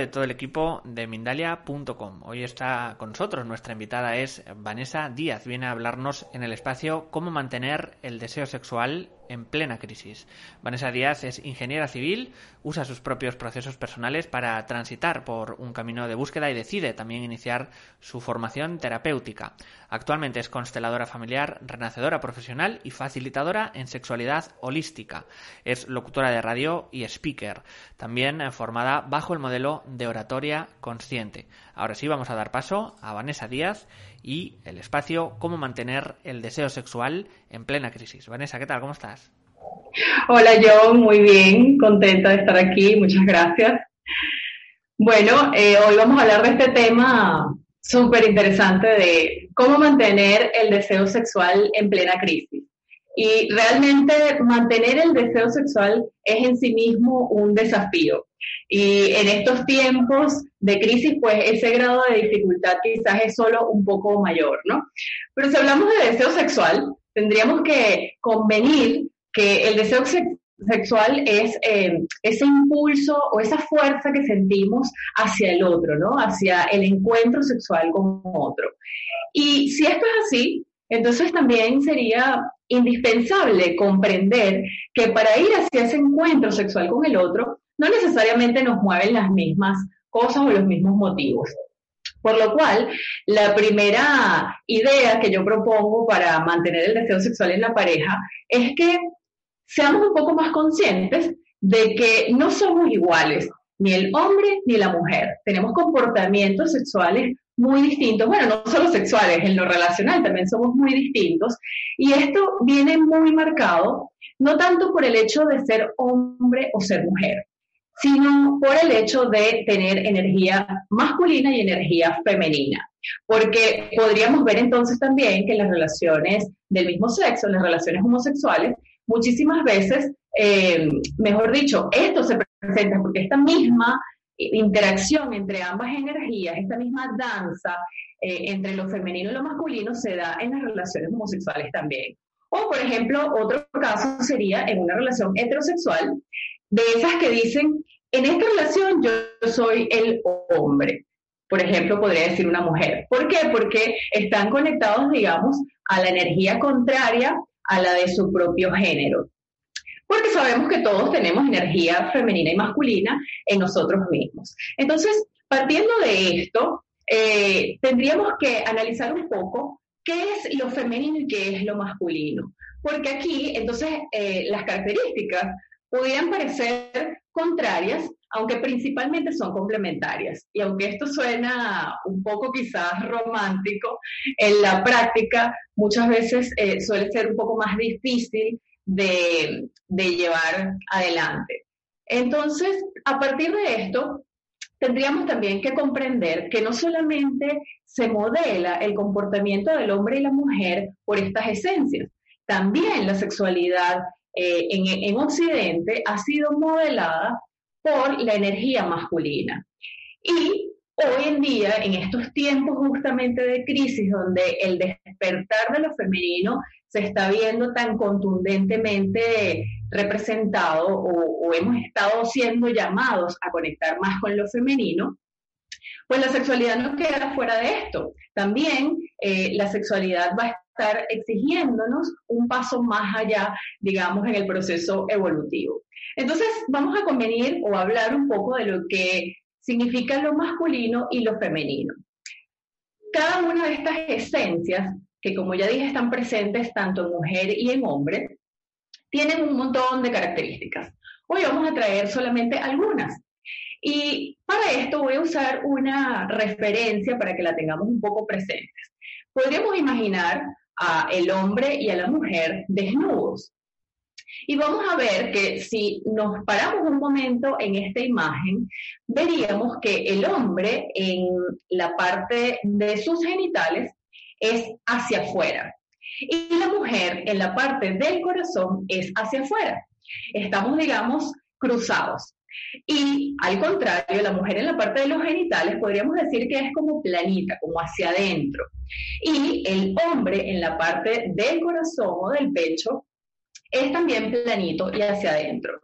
De todo el equipo de Mindalia.com. Hoy está con nosotros, nuestra invitada es Vanessa Díaz. Viene a hablarnos en el espacio cómo mantener el deseo sexual en plena crisis. Vanessa Díaz es ingeniera civil, usa sus propios procesos personales para transitar por un camino de búsqueda y decide también iniciar su formación terapéutica. Actualmente es consteladora familiar, renacedora profesional y facilitadora en sexualidad holística. Es locutora de radio y speaker, también formada bajo el modelo de oratoria consciente. Ahora sí vamos a dar paso a Vanessa Díaz y el espacio Cómo mantener el deseo sexual en plena crisis. Vanessa, ¿qué tal? ¿Cómo estás? Hola, John, muy bien, contenta de estar aquí, muchas gracias. Bueno, eh, hoy vamos a hablar de este tema súper interesante de cómo mantener el deseo sexual en plena crisis. Y realmente mantener el deseo sexual es en sí mismo un desafío. Y en estos tiempos de crisis, pues ese grado de dificultad quizás es solo un poco mayor, ¿no? Pero si hablamos de deseo sexual, tendríamos que convenir que el deseo sexual es eh, ese impulso o esa fuerza que sentimos hacia el otro, ¿no? Hacia el encuentro sexual con otro. Y si esto es así, entonces también sería indispensable comprender que para ir hacia ese encuentro sexual con el otro, no necesariamente nos mueven las mismas cosas o los mismos motivos. Por lo cual, la primera idea que yo propongo para mantener el deseo sexual en la pareja es que seamos un poco más conscientes de que no somos iguales, ni el hombre ni la mujer. Tenemos comportamientos sexuales muy distintos, bueno, no solo sexuales, en lo relacional también somos muy distintos. Y esto viene muy marcado, no tanto por el hecho de ser hombre o ser mujer, sino por el hecho de tener energía masculina y energía femenina. Porque podríamos ver entonces también que las relaciones del mismo sexo, las relaciones homosexuales, muchísimas veces, eh, mejor dicho, esto se presenta porque esta misma interacción entre ambas energías, esta misma danza eh, entre lo femenino y lo masculino se da en las relaciones homosexuales también. O, por ejemplo, otro caso sería en una relación heterosexual, de esas que dicen, en esta relación yo soy el hombre. Por ejemplo, podría decir una mujer. ¿Por qué? Porque están conectados, digamos, a la energía contraria a la de su propio género. Porque sabemos que todos tenemos energía femenina y masculina en nosotros mismos. Entonces, partiendo de esto, eh, tendríamos que analizar un poco qué es lo femenino y qué es lo masculino. Porque aquí, entonces, eh, las características podrían parecer contrarias, aunque principalmente son complementarias. Y aunque esto suena un poco quizás romántico, en la práctica muchas veces eh, suele ser un poco más difícil de, de llevar adelante. Entonces, a partir de esto, tendríamos también que comprender que no solamente se modela el comportamiento del hombre y la mujer por estas esencias, también la sexualidad eh, en, Occidente ha sido modelada por la energía masculina. Y hoy en día, en estos tiempos justamente de crisis, donde el despertar de lo femenino se está viendo tan contundentemente representado o, hemos estado siendo llamados a conectar más con lo femenino, pues la sexualidad no queda fuera de esto. También eh, la sexualidad va a exigiéndonos un paso más allá, digamos, en el proceso evolutivo. Entonces, vamos a convenir o hablar un poco de lo que significa lo masculino y lo femenino. Cada una de estas esencias, que como ya dije están presentes tanto en mujer y en hombre, tienen un montón de características. Hoy vamos a traer solamente algunas. Y para esto voy a usar una referencia para que la tengamos un poco presentes. Podríamos imaginar a el hombre y a la mujer desnudos. Y vamos a ver que si nos paramos un momento en esta imagen, veríamos que el hombre en la parte de sus genitales es hacia afuera y la mujer en la parte del corazón es hacia afuera. Estamos, digamos, cruzados. Y al contrario, la mujer en la parte de los genitales podríamos decir que es como planita, como hacia adentro. Y el hombre en la parte del corazón o del pecho es también planito y hacia adentro.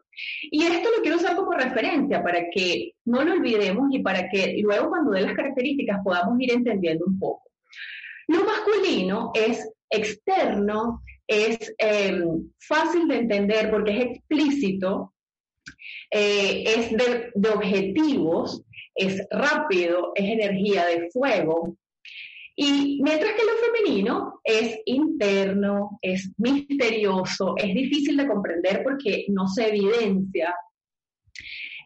Y esto lo quiero usar como referencia para que no lo olvidemos y para que luego cuando dé las características podamos ir entendiendo un poco. Lo masculino es externo, es em, fácil de entender porque es explícito, eh, es de, de objetivos, es rápido, es energía de fuego, y mientras que lo femenino es interno, es misterioso, es difícil de comprender porque no se evidencia,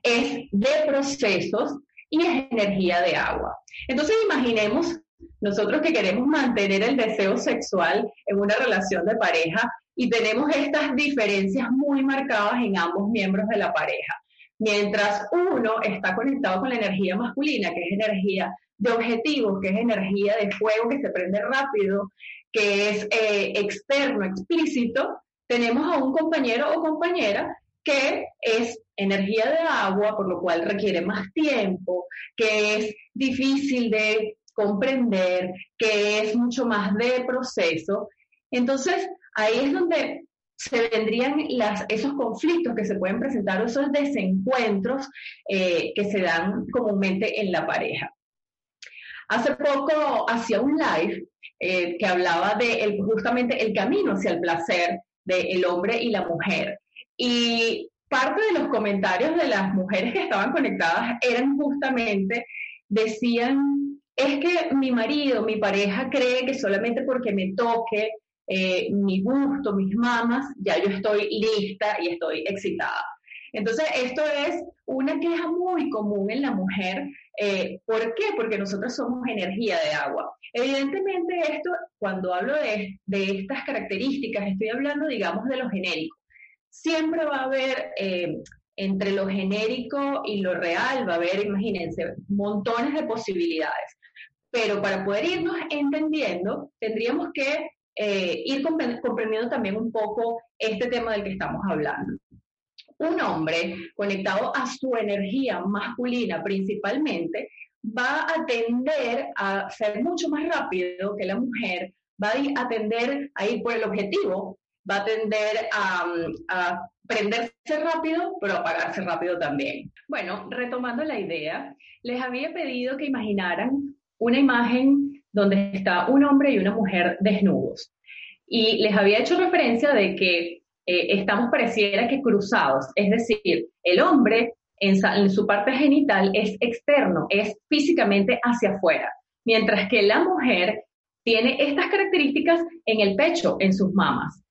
es de procesos y es energía de agua. Entonces imaginemos nosotros que queremos mantener el deseo sexual en una relación de pareja y tenemos estas diferencias muy marcadas en ambos miembros de la pareja. Mientras uno está conectado con la energía masculina, que es energía de objetivos, que es energía de fuego que se prende rápido, que es eh, externo, explícito, tenemos a un compañero o compañera que es energía de agua, por lo cual requiere más tiempo, que es difícil de comprender, que es mucho más de proceso. Entonces, ahí es donde se vendrían las, esos conflictos que se pueden presentar, esos desencuentros eh, que se dan comúnmente en la pareja. Hace poco hacía un live eh, que hablaba de justamente el camino hacia el placer del hombre y la mujer. Y parte de los comentarios de las mujeres que estaban conectadas eran justamente, decían, es que mi marido, mi pareja cree que solamente porque me toque eh, mi gusto, mis mamas, ya yo estoy lista y estoy excitada. Entonces, esto es una queja muy común en la mujer. Eh, ¿Por qué? Porque nosotros somos energía de agua. Evidentemente, esto, cuando hablo de, estas características, estoy hablando, digamos, de lo genérico. Siempre va a haber eh, entre lo genérico y lo real, va a haber, imagínense, montones de posibilidades. Pero para poder irnos entendiendo, tendríamos que eh, ir comprendiendo también un poco este tema del que estamos hablando un hombre conectado a su energía masculina principalmente va a tender a ser mucho más rápido que la mujer, va a tender a ir por el objetivo, va a tender a, prenderse rápido, pero apagarse rápido también. Bueno, retomando la idea, les había pedido que imaginaran una imagen donde está un hombre y una mujer desnudos. Y les había hecho referencia de que eh, estamos pareciera que cruzados, es decir, el hombre en, su parte genital es externo, es físicamente hacia afuera, mientras que la mujer tiene estas características en el pecho, en sus mamas.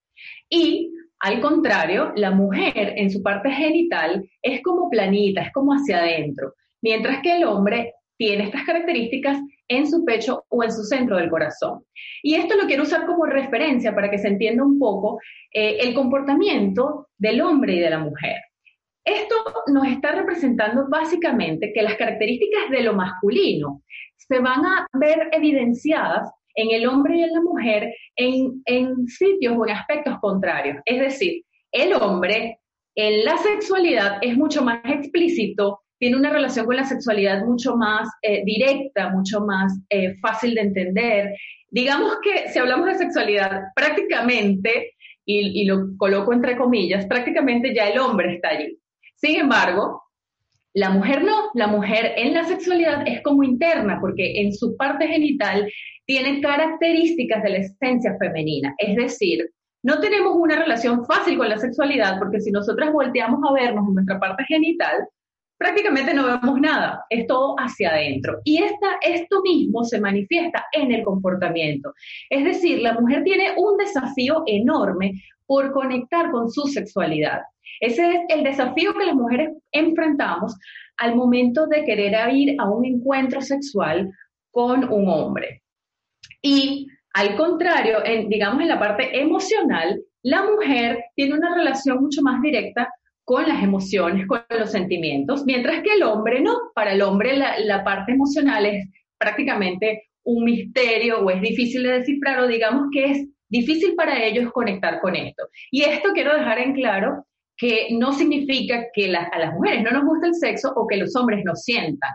Y al contrario, la mujer en su parte genital es como planita, es como hacia adentro, mientras que el hombre tiene estas características en su pecho o en su centro del corazón. Y esto lo quiero usar como referencia para que se entienda un poco eh, el comportamiento del hombre y de la mujer. Esto nos está representando básicamente que las características de lo masculino se van a ver evidenciadas en el hombre y en la mujer en, en sitios o en aspectos contrarios. Es decir, el hombre en la sexualidad es mucho más explícito tiene una relación con la sexualidad mucho más eh, directa, mucho más eh, fácil de entender. Digamos que si hablamos de sexualidad, prácticamente, y, y lo coloco entre comillas, prácticamente ya el hombre está allí. Sin embargo, la mujer no, la mujer en la sexualidad es como interna, porque en su parte genital tiene características de la esencia femenina. Es decir, no tenemos una relación fácil con la sexualidad, porque si nosotras volteamos a vernos en nuestra parte genital, prácticamente no vemos nada, es todo hacia adentro. Y esta, esto mismo se manifiesta en el comportamiento. Es decir, la mujer tiene un desafío enorme por conectar con su sexualidad. Ese es el desafío que las mujeres enfrentamos al momento de querer ir a un encuentro sexual con un hombre. Y al contrario, en, digamos en la parte emocional, la mujer tiene una relación mucho más directa con las emociones, con los sentimientos, mientras que el hombre no. Para el hombre la, parte emocional es prácticamente un misterio o es difícil de descifrar o digamos que es difícil para ellos conectar con esto. Y esto quiero dejar en claro que no significa que a las mujeres no nos gusta el sexo o que los hombres no sientan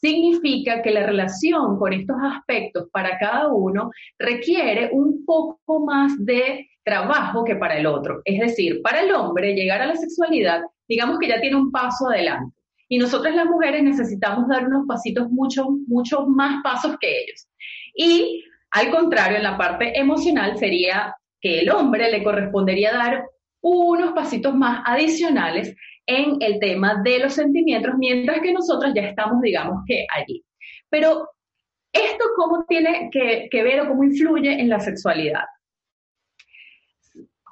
significa que la relación con estos aspectos para cada uno requiere un poco más de trabajo que para el otro. Es decir, para el hombre llegar a la sexualidad, digamos que ya tiene un paso adelante. Y nosotras las mujeres necesitamos dar unos pasitos mucho, mucho más pasos que ellos. Y al contrario, en la parte emocional sería que el hombre le correspondería dar unos pasitos más adicionales en el tema de los sentimientos, mientras que nosotros ya estamos, digamos que allí. Pero, ¿esto cómo tiene que, ver o cómo influye en la sexualidad?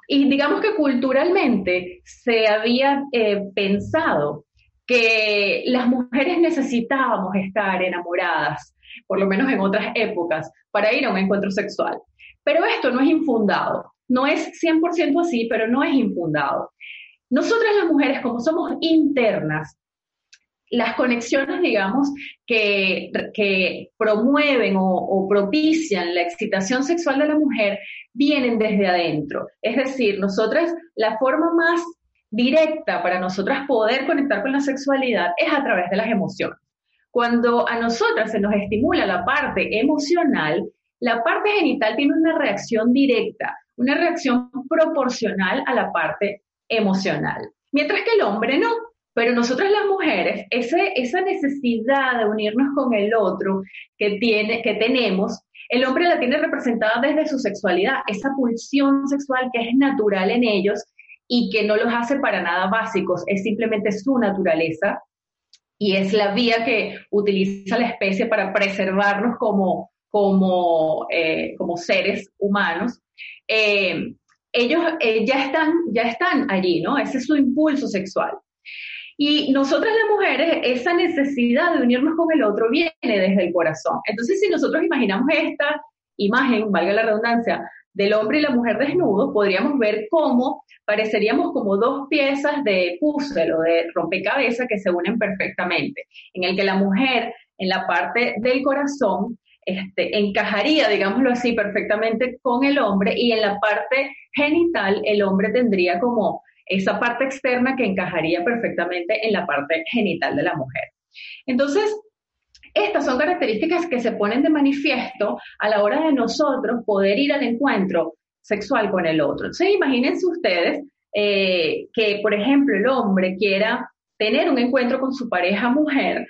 Y digamos que culturalmente se había eh, pensado que las mujeres necesitábamos estar enamoradas, por lo menos en otras épocas, para ir a un encuentro sexual. Pero esto no es infundado. No es 100% así, pero no es infundado. Nosotras las mujeres, como somos internas, las conexiones, digamos, que, promueven o, propician la excitación sexual de la mujer vienen desde adentro. Es decir, nosotras, la forma más directa para nosotras poder conectar con la sexualidad es a través de las emociones. Cuando a nosotras se nos estimula la parte emocional, la parte genital tiene una reacción directa, una reacción proporcional a la parte emocional, mientras que el hombre no. Pero nosotras las mujeres, ese, esa necesidad de unirnos con el otro que, tiene, que tenemos, el hombre la tiene representada desde su sexualidad, esa pulsión sexual que es natural en ellos y que no los hace para nada básicos, es simplemente su naturaleza y es la vía que utiliza la especie para preservarnos como, como, eh, como seres humanos. Eh, ellos eh, ya, están, ya están allí, ¿no? Ese es su impulso sexual. Y nosotras las mujeres, esa necesidad de unirnos con el otro viene desde el corazón. Entonces, si nosotros imaginamos esta imagen, valga la redundancia, del hombre y la mujer desnudos, podríamos ver cómo pareceríamos como dos piezas de puzzle o de rompecabezas que se unen perfectamente, en el que la mujer en la parte del corazón este, encajaría, digámoslo así, perfectamente con el hombre y en la parte genital el hombre tendría como esa parte externa que encajaría perfectamente en la parte genital de la mujer. Entonces, estas son características que se ponen de manifiesto a la hora de nosotros poder ir al encuentro sexual con el otro. Entonces, imagínense ustedes eh, que, por ejemplo, el hombre quiera tener un encuentro con su pareja mujer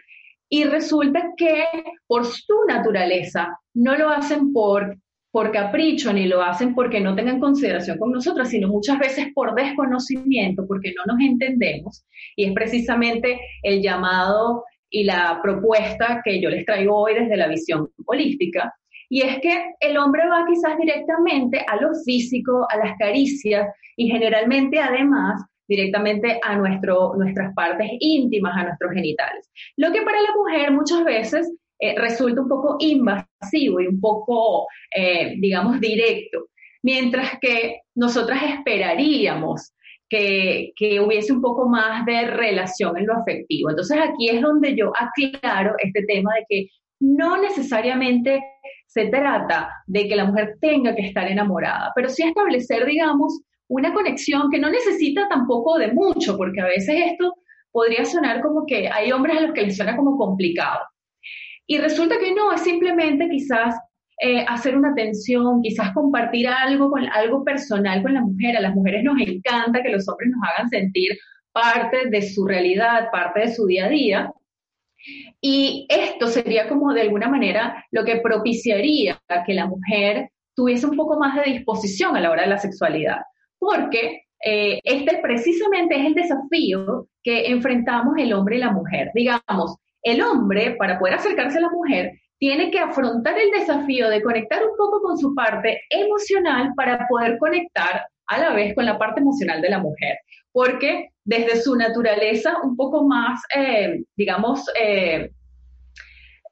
y resulta que por su naturaleza no lo hacen por, por capricho ni lo hacen porque no tengan consideración con nosotras, sino muchas veces por desconocimiento, porque no nos entendemos. Y es precisamente el llamado y la propuesta que yo les traigo hoy desde la visión holística. Y es que el hombre va quizás directamente a lo físico, a las caricias y generalmente además directamente a nuestras partes íntimas, a nuestros genitales. Lo que para la mujer muchas veces eh, resulta un poco invasivo y un poco, eh, digamos, directo, mientras que nosotras esperaríamos que, que, hubiese un poco más de relación en lo afectivo. Entonces aquí es donde yo aclaro este tema de que no necesariamente se trata de que la mujer tenga que estar enamorada, pero sí establecer, digamos, una conexión que no necesita tampoco de mucho, porque a veces esto podría sonar como que hay hombres a los que les suena como complicado. Y resulta que no, es simplemente quizás eh, hacer una atención, quizás compartir algo, con, algo personal con la mujer. A las mujeres nos encanta que los hombres nos hagan sentir parte de su realidad, parte de su día a día. Y esto sería como de alguna manera lo que propiciaría que la mujer tuviese un poco más de disposición a la hora de la sexualidad porque eh, este precisamente es el desafío que enfrentamos el hombre y la mujer. Digamos, el hombre, para poder acercarse a la mujer, tiene que afrontar el desafío de conectar un poco con su parte emocional para poder conectar a la vez con la parte emocional de la mujer, porque desde su naturaleza un poco más, eh, digamos, eh,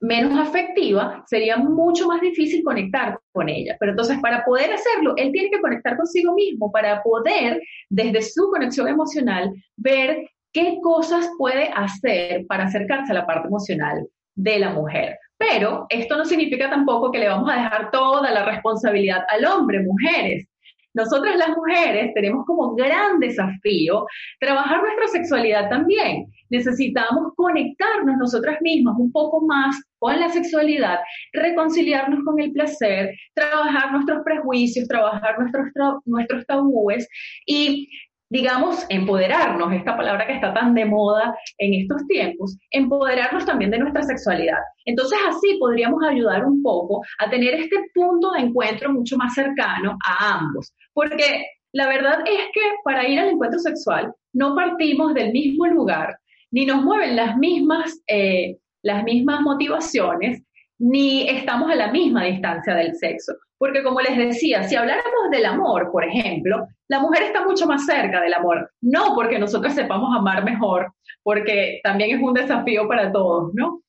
menos afectiva, sería mucho más difícil conectar con ella. Pero entonces, para poder hacerlo, él tiene que conectar consigo mismo, para poder, desde su conexión emocional, ver qué cosas puede hacer para acercarse a la parte emocional de la mujer. Pero esto no significa tampoco que le vamos a dejar toda la responsabilidad al hombre, mujeres. Nosotras las mujeres tenemos como gran desafío trabajar nuestra sexualidad también. Necesitamos conectarnos nosotras mismas un poco más con la sexualidad, reconciliarnos con el placer, trabajar nuestros prejuicios, trabajar nuestros, nuestros tabúes y digamos, empoderarnos, esta palabra que está tan de moda en estos tiempos, empoderarnos también de nuestra sexualidad. Entonces así podríamos ayudar un poco a tener este punto de encuentro mucho más cercano a ambos, porque la verdad es que para ir al encuentro sexual no partimos del mismo lugar, ni nos mueven las mismas, eh, las mismas motivaciones, ni estamos a la misma distancia del sexo. Porque como les decía, si habláramos del amor, por ejemplo, la mujer está mucho más cerca del amor. No porque nosotros sepamos amar mejor, porque también es un desafío para todos, ¿no?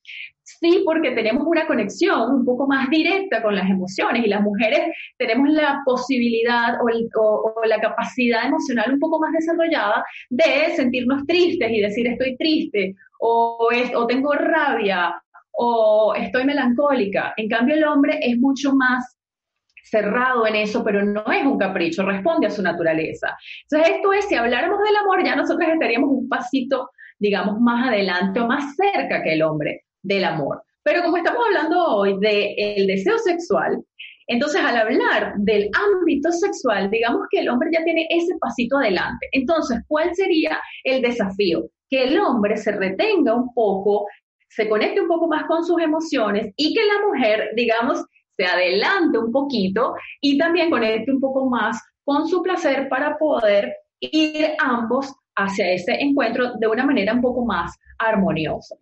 Sí, porque tenemos una conexión un poco más directa con las emociones y las mujeres tenemos la posibilidad o, la capacidad emocional un poco más desarrollada de sentirnos tristes y decir estoy triste o, o tengo rabia o estoy melancólica. En cambio, el hombre es mucho más cerrado en eso, pero no es un capricho, responde a su naturaleza. Entonces, esto es, si habláramos del amor, ya nosotros estaríamos un pasito, digamos, más adelante o más cerca que el hombre del amor. Pero como estamos hablando hoy del deseo sexual, entonces al hablar del ámbito sexual, digamos que el hombre ya tiene ese pasito adelante. Entonces, ¿cuál sería el desafío? Que el hombre se retenga un poco, se conecte un poco más con sus emociones y que la mujer, digamos, se adelante un poquito y también conecte un poco más con su placer para poder ir ambos hacia ese encuentro de una manera un poco más armoniosa.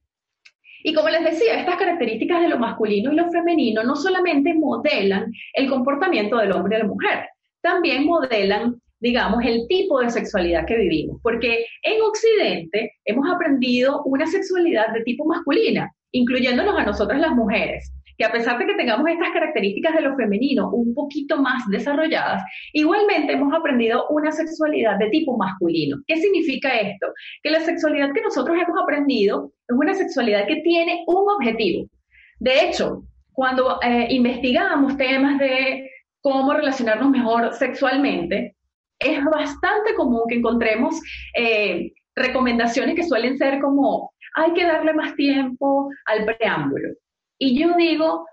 Y como les decía, estas características de lo masculino y lo femenino no solamente modelan el comportamiento del hombre y la mujer, también modelan, digamos, el tipo de sexualidad que vivimos. Porque en Occidente hemos aprendido una sexualidad de tipo masculina, incluyéndonos a nosotras las mujeres que a pesar de que tengamos estas características de lo femenino un poquito más desarrolladas, igualmente hemos aprendido una sexualidad de tipo masculino. ¿Qué significa esto? Que la sexualidad que nosotros hemos aprendido es una sexualidad que tiene un objetivo. De hecho, cuando eh, investigamos temas de cómo relacionarnos mejor sexualmente, es bastante común que encontremos eh, recomendaciones que suelen ser como hay que darle más tiempo al preámbulo. Y yo digo,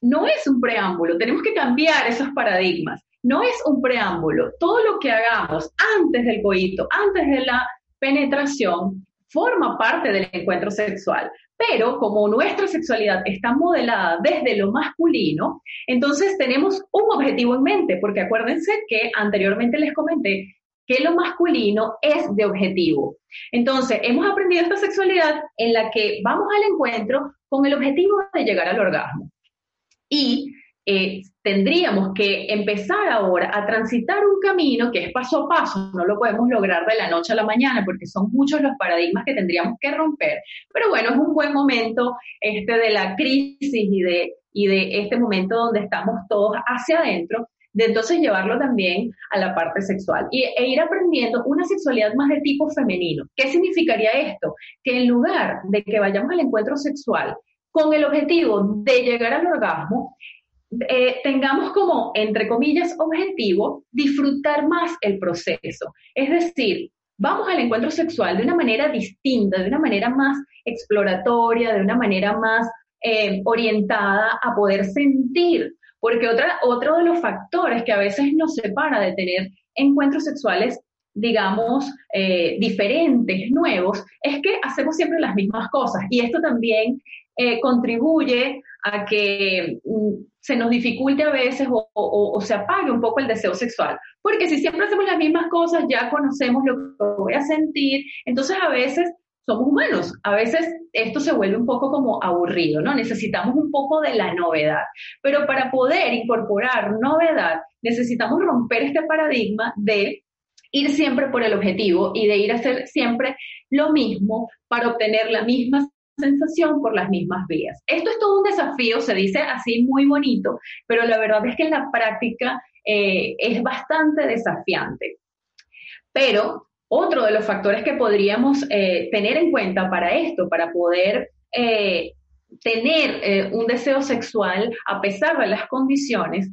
no es un preámbulo, tenemos que cambiar esos paradigmas. No es un preámbulo. Todo lo que hagamos antes del coito, antes de la penetración, forma parte del encuentro sexual. Pero como nuestra sexualidad está modelada desde lo masculino, entonces tenemos un objetivo en mente, porque acuérdense que anteriormente les comenté que lo masculino es de objetivo. Entonces, hemos aprendido esta sexualidad en la que vamos al encuentro con el objetivo de llegar al orgasmo. Y eh, tendríamos que empezar ahora a transitar un camino que es paso a paso, no lo podemos lograr de la noche a la mañana porque son muchos los paradigmas que tendríamos que romper, pero bueno, es un buen momento este de la crisis y de, y de este momento donde estamos todos hacia adentro, de entonces llevarlo también a la parte sexual y, e ir aprendiendo una sexualidad más de tipo femenino. ¿Qué significaría esto? Que en lugar de que vayamos al encuentro sexual con el objetivo de llegar al orgasmo, eh, tengamos como, entre comillas, objetivo disfrutar más el proceso. Es decir, vamos al encuentro sexual de una manera distinta, de una manera más exploratoria, de una manera más eh, orientada a poder sentir porque otra, otro de los factores que a veces nos separa de tener encuentros sexuales, digamos, eh, diferentes, nuevos, es que hacemos siempre las mismas cosas. Y esto también contribuye a que mm, se nos dificulte a veces o, se apague un poco el deseo sexual. Porque si siempre hacemos las mismas cosas, ya conocemos lo que voy a sentir, entonces a veces somos humanos. A veces esto se vuelve un poco como aburrido, ¿no? Necesitamos un poco de la novedad. Pero para poder incorporar novedad, necesitamos romper este paradigma de ir siempre por el objetivo y de ir a hacer siempre lo mismo para obtener la misma sensación por las mismas vías. Esto es todo un desafío, se dice así muy bonito, pero la verdad es que en la práctica eh, es bastante desafiante. Pero otro de los factores que podríamos eh, tener en cuenta para esto, para poder eh, tener un deseo sexual a pesar de las condiciones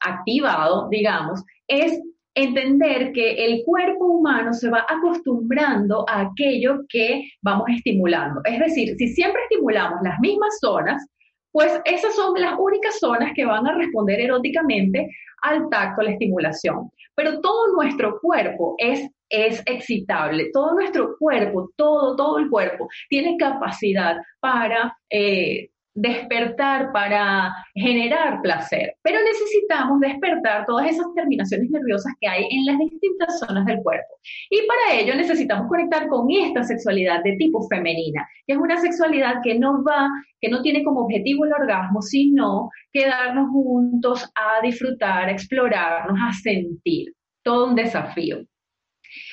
activado, digamos, es entender que el cuerpo humano se va acostumbrando a aquello que vamos estimulando. Es decir, si siempre estimulamos las mismas zonas, pues esas son las únicas zonas que van a responder eróticamente al tacto, a la estimulación. Pero todo nuestro cuerpo es, es excitable, todo nuestro cuerpo, todo, todo el cuerpo tiene capacidad para eh, despertar, para generar placer, pero necesitamos despertar todas esas terminaciones nerviosas que hay en las distintas zonas del cuerpo. Y para ello necesitamos conectar con esta sexualidad de tipo femenina, que es una sexualidad que no va, que no tiene como objetivo el orgasmo, sino quedarnos juntos a disfrutar, a explorarnos, a sentir. Todo un desafío.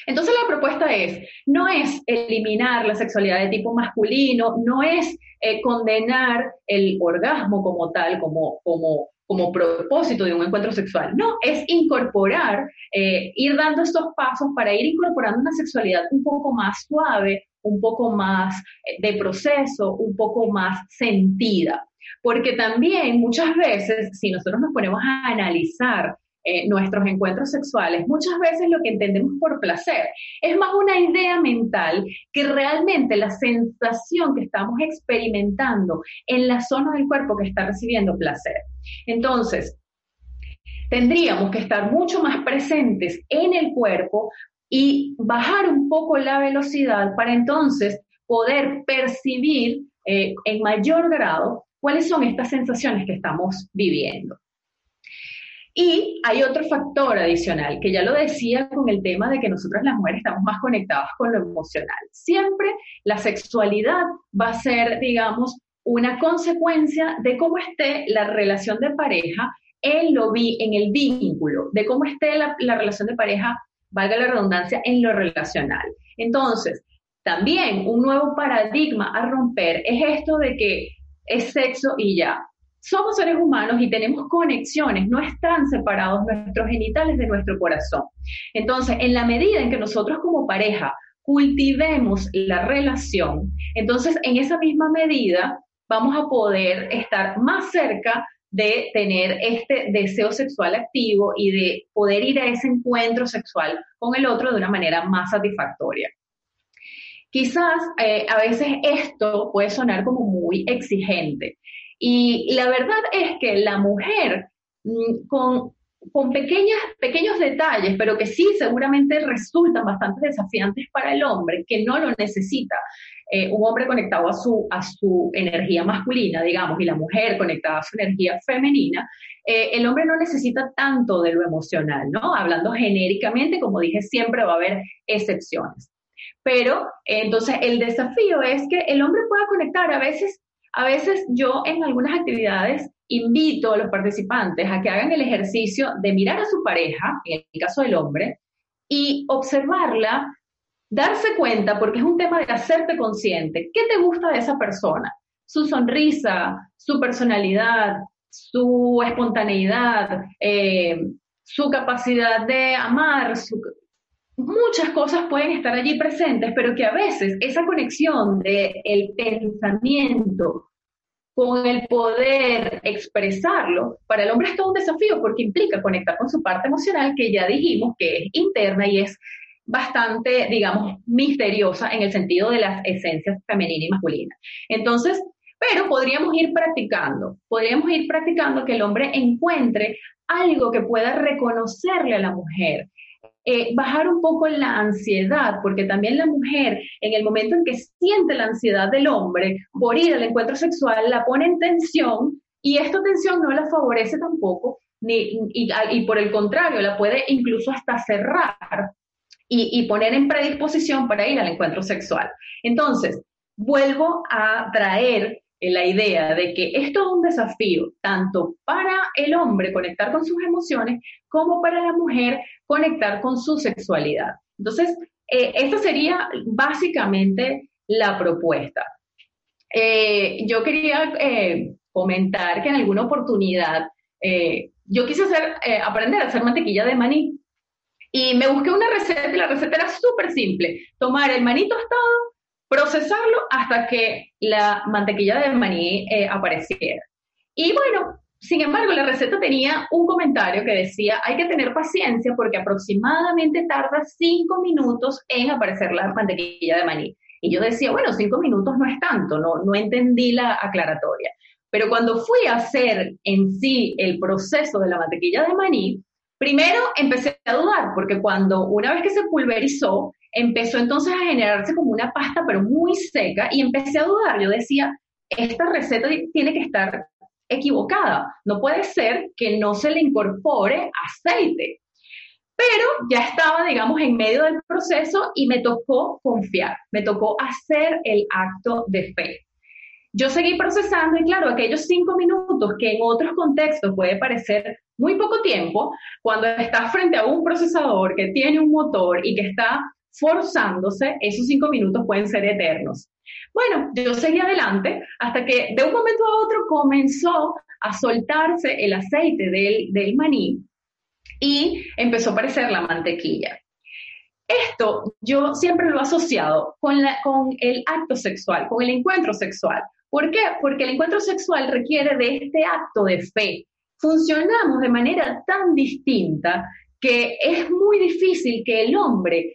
Entonces la propuesta es, no es eliminar la sexualidad de tipo masculino, no es eh, condenar el orgasmo como tal, como, como, como propósito de un encuentro sexual, no, es incorporar, eh, ir dando estos pasos para ir incorporando una sexualidad un poco más suave, un poco más eh, de proceso, un poco más sentida. Porque también muchas veces, si nosotros nos ponemos a analizar eh, nuestros encuentros sexuales, muchas veces lo que entendemos por placer es más una idea mental que realmente la sensación que estamos experimentando en la zona del cuerpo que está recibiendo placer. Entonces, tendríamos que estar mucho más presentes en el cuerpo y bajar un poco la velocidad para entonces poder percibir eh, en mayor grado cuáles son estas sensaciones que estamos viviendo. Y hay otro factor adicional, que ya lo decía con el tema de que nosotras las mujeres estamos más conectadas con lo emocional. Siempre la sexualidad va a ser, digamos, una consecuencia de cómo esté la relación de pareja en, lo vi, en el vínculo, de cómo esté la, la relación de pareja, valga la redundancia, en lo relacional. Entonces, también un nuevo paradigma a romper es esto de que es sexo y ya somos seres humanos y tenemos conexiones, no están separados nuestros genitales de nuestro corazón. Entonces, en la medida en que nosotros como pareja cultivemos la relación, entonces en esa misma medida vamos a poder estar más cerca de tener este deseo sexual activo y de poder ir a ese encuentro sexual con el otro de una manera más satisfactoria. Quizás eh, a veces esto puede sonar como muy exigente, y la verdad es que la mujer mm, con, con pequeñas, pequeños detalles, pero que sí seguramente resultan bastante desafiantes para el hombre, que no lo necesita. Eh, un hombre conectado a su, a su energía masculina, digamos, y la mujer conectada a su energía femenina, eh, el hombre no necesita tanto de lo emocional, ¿no? Hablando genéricamente, como dije, siempre va a haber excepciones. Pero entonces el desafío es que el hombre pueda conectar a veces a veces yo en algunas actividades invito a los participantes a que hagan el ejercicio de mirar a su pareja, en el caso del hombre, y observarla, darse cuenta, porque es un tema de hacerte consciente, ¿qué te gusta de esa persona? Su sonrisa, su personalidad, su espontaneidad, eh, su capacidad de amar, muchas cosas pueden estar allí presentes, pero que a veces esa conexión del el pensamiento con el poder expresarlo, para el hombre es todo un desafío porque implica conectar con su parte emocional que ya dijimos que es interna y es bastante, digamos, misteriosa en el sentido de las esencias femenina y masculina. Entonces, pero podríamos ir practicando, podríamos ir practicando que el hombre encuentre algo que pueda reconocerle a la mujer, eh, bajar un poco la ansiedad, porque también la mujer, en el momento en que siente la ansiedad del hombre por ir al encuentro sexual, la pone en tensión y esta tensión no la favorece tampoco, ni, y, y por el contrario, la puede incluso hasta cerrar y, poner en predisposición para ir al encuentro sexual. Entonces, vuelvo a traer la idea de que esto es un desafío tanto para el hombre conectar con sus emociones como para la mujer conectar con su sexualidad. Entonces, eh, esta sería básicamente la propuesta. Eh, yo quería eh, comentar que en alguna oportunidad yo quise hacer, aprender a hacer mantequilla de maní y me busqué una receta y la receta era súper simple. Tomar el maní tostado, procesarlo hasta que la mantequilla de maní apareciera. Y bueno, sin embargo, la receta tenía un comentario que decía, hay que tener paciencia porque aproximadamente tarda cinco minutos en aparecer la mantequilla de maní. Y yo decía, bueno, cinco minutos no es tanto, no, no entendí la aclaratoria. Pero cuando fui a hacer en sí el proceso de la mantequilla de maní, primero empecé a dudar, porque cuando una vez que se pulverizó, empezó entonces a generarse como una pasta, pero muy seca, y empecé a dudar. Yo decía, esta receta tiene que estar equivocada. No puede ser que no se le incorpore aceite. Pero ya estaba, digamos, en medio del proceso y me tocó confiar, me tocó hacer el acto de fe. Yo seguí procesando y claro, aquellos cinco minutos que en otros contextos puede parecer muy poco tiempo, cuando estás frente a un procesador que tiene un motor y que está forzándose, esos cinco minutos pueden ser eternos. Bueno, yo seguí adelante hasta que de un momento a otro comenzó a soltarse el aceite del, maní y empezó a aparecer la mantequilla. Esto yo siempre lo he asociado con, con el acto sexual, con el encuentro sexual. ¿Por qué? Porque el encuentro sexual requiere de este acto de fe. Funcionamos de manera tan distinta que es muy difícil que el hombre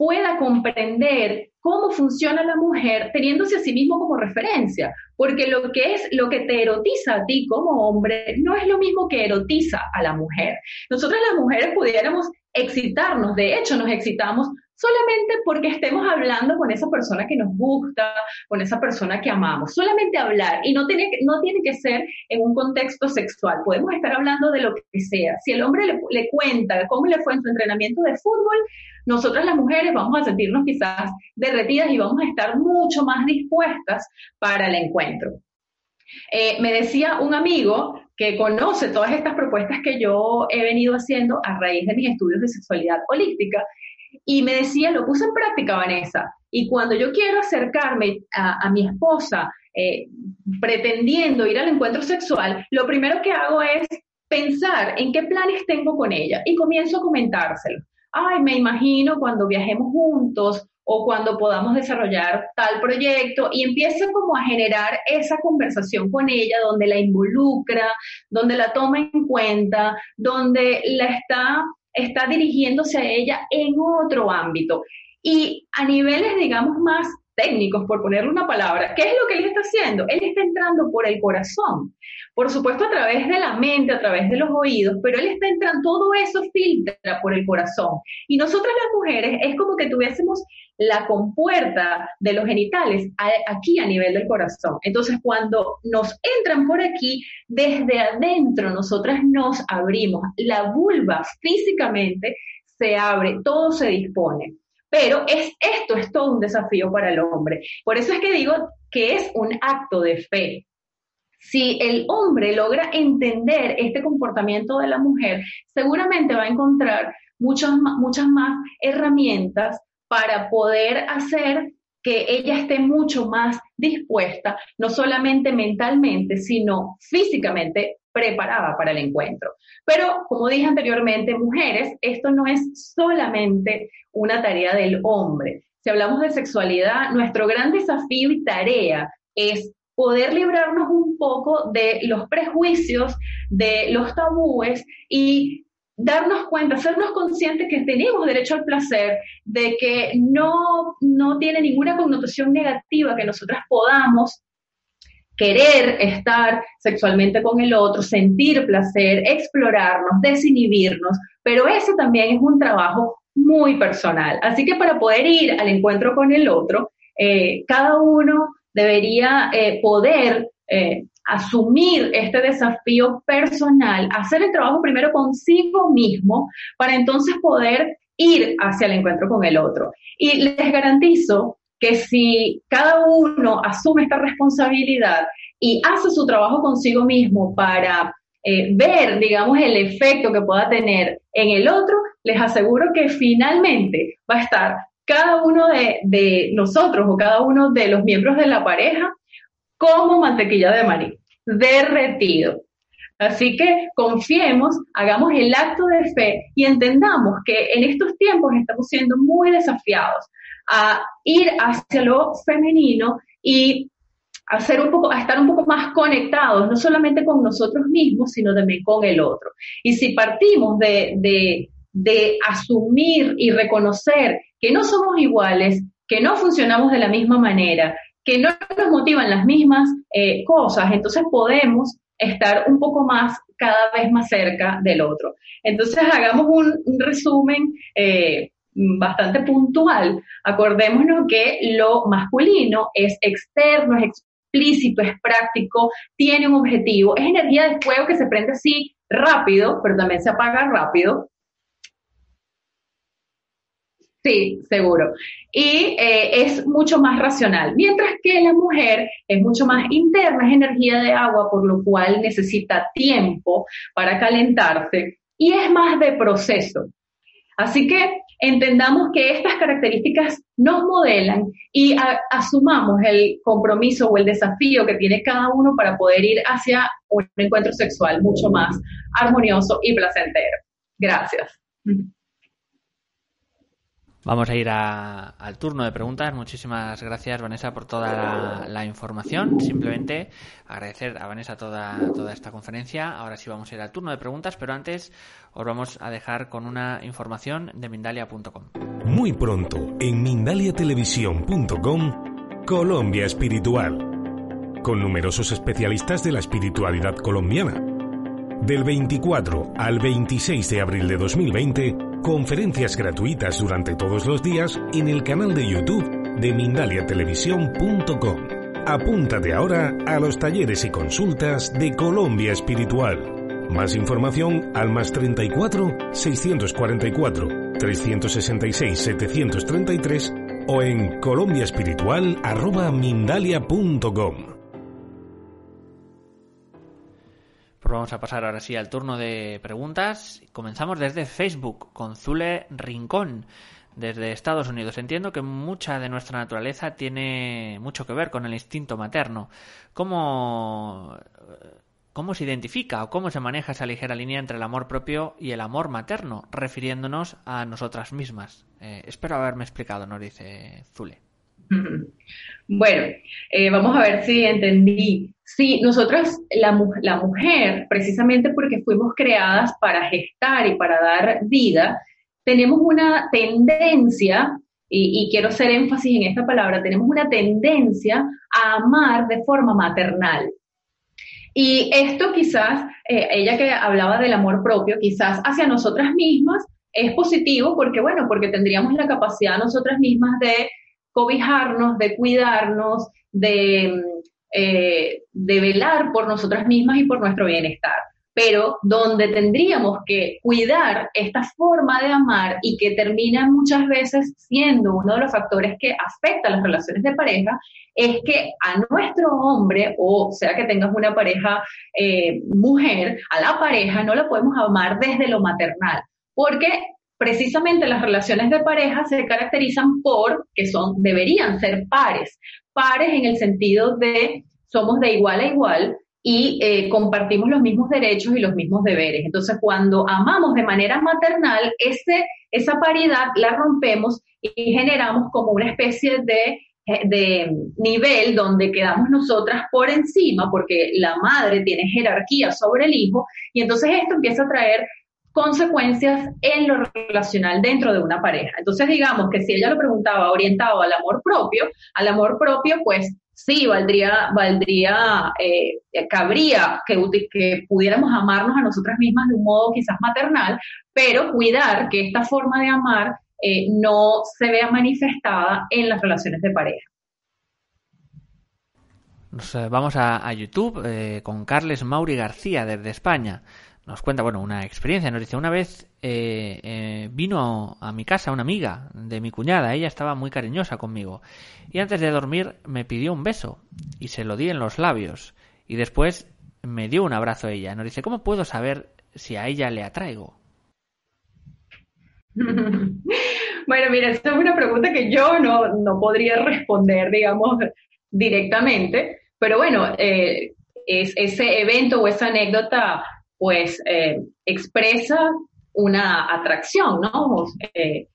pueda comprender cómo funciona la mujer teniéndose a sí mismo como referencia, porque lo que es lo que te erotiza a ti como hombre no es lo mismo que erotiza a la mujer. Nosotras las mujeres pudiéramos excitarnos, de hecho nos excitamos solamente porque estemos hablando con esa persona que nos gusta, con esa persona que amamos, solamente hablar y no tiene, no tiene que ser en un contexto sexual, podemos estar hablando de lo que sea. Si el hombre le, cuenta cómo le fue en su entrenamiento de fútbol, nosotras las mujeres vamos a sentirnos quizás derretidas y vamos a estar mucho más dispuestas para el encuentro. Eh, me decía un amigo que conoce todas estas propuestas que yo he venido haciendo a raíz de mis estudios de sexualidad holística y me decía, lo puse en práctica, Vanessa, y cuando yo quiero acercarme a, mi esposa eh, pretendiendo ir al encuentro sexual, lo primero que hago es pensar en qué planes tengo con ella y comienzo a comentárselo ay, me imagino cuando viajemos juntos o cuando podamos desarrollar tal proyecto y empieza como a generar esa conversación con ella donde la involucra, donde la toma en cuenta, donde la está, está dirigiéndose a ella en otro ámbito. Y a niveles, digamos, más técnicos, por ponerle una palabra, ¿qué es lo que él está haciendo? Él está entrando por el corazón. Por supuesto, a través de la mente, a través de los oídos, pero él está entrando, todo eso filtra por el corazón. Y nosotras las mujeres es como que tuviésemos la compuerta de los genitales aquí a nivel del corazón. Entonces, cuando nos entran por aquí, desde adentro nosotras nos abrimos. La vulva físicamente se abre, todo se dispone. Pero es, esto es todo un desafío para el hombre. Por eso es que digo que es un acto de fe. Si el hombre logra entender este comportamiento de la mujer, seguramente va a encontrar muchas, muchas más herramientas para poder hacer que ella esté mucho más dispuesta, no solamente mentalmente, sino físicamente preparada para el encuentro. Pero, como dije anteriormente, mujeres, esto no es solamente una tarea del hombre. Si hablamos de sexualidad, nuestro gran desafío y tarea es poder librarnos un poco de los prejuicios, de los tabúes y darnos cuenta, hacernos conscientes que tenemos derecho al placer, de que no, no tiene ninguna connotación negativa que nosotras podamos querer estar sexualmente con el otro, sentir placer, explorarnos, desinhibirnos, pero eso también es un trabajo muy personal. Así que para poder ir al encuentro con el otro, eh, cada uno debería eh, poder eh, asumir este desafío personal, hacer el trabajo primero consigo mismo, para entonces poder ir hacia el encuentro con el otro. Y les garantizo que si cada uno asume esta responsabilidad y hace su trabajo consigo mismo para eh, ver, digamos, el efecto que pueda tener en el otro, les aseguro que finalmente va a estar cada uno de, nosotros o cada uno de los miembros de la pareja como mantequilla de maní, derretido. Así que confiemos, hagamos el acto de fe y entendamos que en estos tiempos estamos siendo muy desafiados a ir hacia lo femenino y hacer un poco, a estar un poco más conectados, no solamente con nosotros mismos, sino también con el otro. Y si partimos de, de, asumir y reconocer que no somos iguales, que no funcionamos de la misma manera, que no nos motivan las mismas eh, cosas, entonces podemos estar un poco más, cada vez más cerca del otro. Entonces hagamos un, resumen eh, bastante puntual. Acordémonos que lo masculino es externo, es explícito, es práctico, tiene un objetivo, es energía de fuego que se prende así rápido, pero también se apaga rápido. Sí, seguro. Y eh, es mucho más racional, mientras que la mujer es mucho más interna, es energía de agua, por lo cual necesita tiempo para calentarse y es más de proceso. Así que entendamos que estas características nos modelan y asumamos el compromiso o el desafío que tiene cada uno para poder ir hacia un encuentro sexual mucho más armonioso y placentero. Gracias. Vamos a ir al turno de preguntas. Muchísimas gracias, Vanessa, por toda la, información. Simplemente agradecer a Vanessa toda, toda esta conferencia. Ahora sí vamos a ir al turno de preguntas, pero antes os vamos a dejar con una información de Mindalia.com. Muy pronto, en Mindaliatelevisión.com, Colombia Espiritual, con numerosos especialistas de la espiritualidad colombiana. Del 24 al 26 de abril de 2020, Conferencias gratuitas durante todos los días en el canal de YouTube de mindaliatelevisión.com. Apúntate ahora a los talleres y consultas de Colombia Espiritual. Más información al más 34 644 366 733 o en colombiaespiritual.mindalia.com. vamos a pasar ahora sí al turno de preguntas. Comenzamos desde Facebook con Zule Rincón desde Estados Unidos. Entiendo que mucha de nuestra naturaleza tiene mucho que ver con el instinto materno. ¿Cómo, cómo se identifica o cómo se maneja esa ligera línea entre el amor propio y el amor materno, refiriéndonos a nosotras mismas? Eh, espero haberme explicado, nos dice Zule. Bueno, eh, vamos a ver si entendí. Sí, nosotros, la, la, mujer, precisamente porque fuimos creadas para gestar y para dar vida, tenemos una tendencia, y, quiero hacer énfasis en esta palabra, tenemos una tendencia a amar de forma maternal. Y esto quizás, eh, ella que hablaba del amor propio, quizás hacia nosotras mismas es positivo porque, bueno, porque tendríamos la capacidad nosotras mismas de cobijarnos, de cuidarnos, de, eh, de velar por nosotras mismas y por nuestro bienestar. Pero donde tendríamos que cuidar esta forma de amar y que termina muchas veces siendo uno de los factores que afecta a las relaciones de pareja, es que a nuestro hombre, o sea que tengas una pareja eh, mujer, a la pareja no la podemos amar desde lo maternal, porque precisamente las relaciones de pareja se caracterizan por que son, deberían ser pares, pares en el sentido de somos de igual a igual y eh, compartimos los mismos derechos y los mismos deberes. Entonces, cuando amamos de manera maternal, ese, esa paridad la rompemos y generamos como una especie de eh, de nivel donde quedamos nosotras por encima, porque la madre tiene jerarquía sobre el hijo, y entonces esto empieza a traer consecuencias en lo relacional dentro de una pareja. Entonces, digamos que si ella lo preguntaba orientado al amor propio, al amor propio, pues sí, valdría, valdría, eh, cabría que, que pudiéramos amarnos a nosotras mismas de un modo quizás maternal, pero cuidar que esta forma de amar eh, no se vea manifestada en las relaciones de pareja. vamos a, YouTube eh, con Carles Mauri García desde España. Nos cuenta, bueno, una experiencia. Nos dice, una vez eh, eh, vino a mi casa una amiga de mi cuñada, ella estaba muy cariñosa conmigo, y antes de dormir me pidió un beso y se lo di en los labios, y después me dio un abrazo a ella. Nos dice, ¿cómo puedo saber si a ella le atraigo? Bueno, mira, esta es una pregunta que yo no, no podría responder, digamos, directamente, pero bueno, eh, es, ese evento o esa anécdota, pues, eh, expresa una atracción, ¿no? Eh,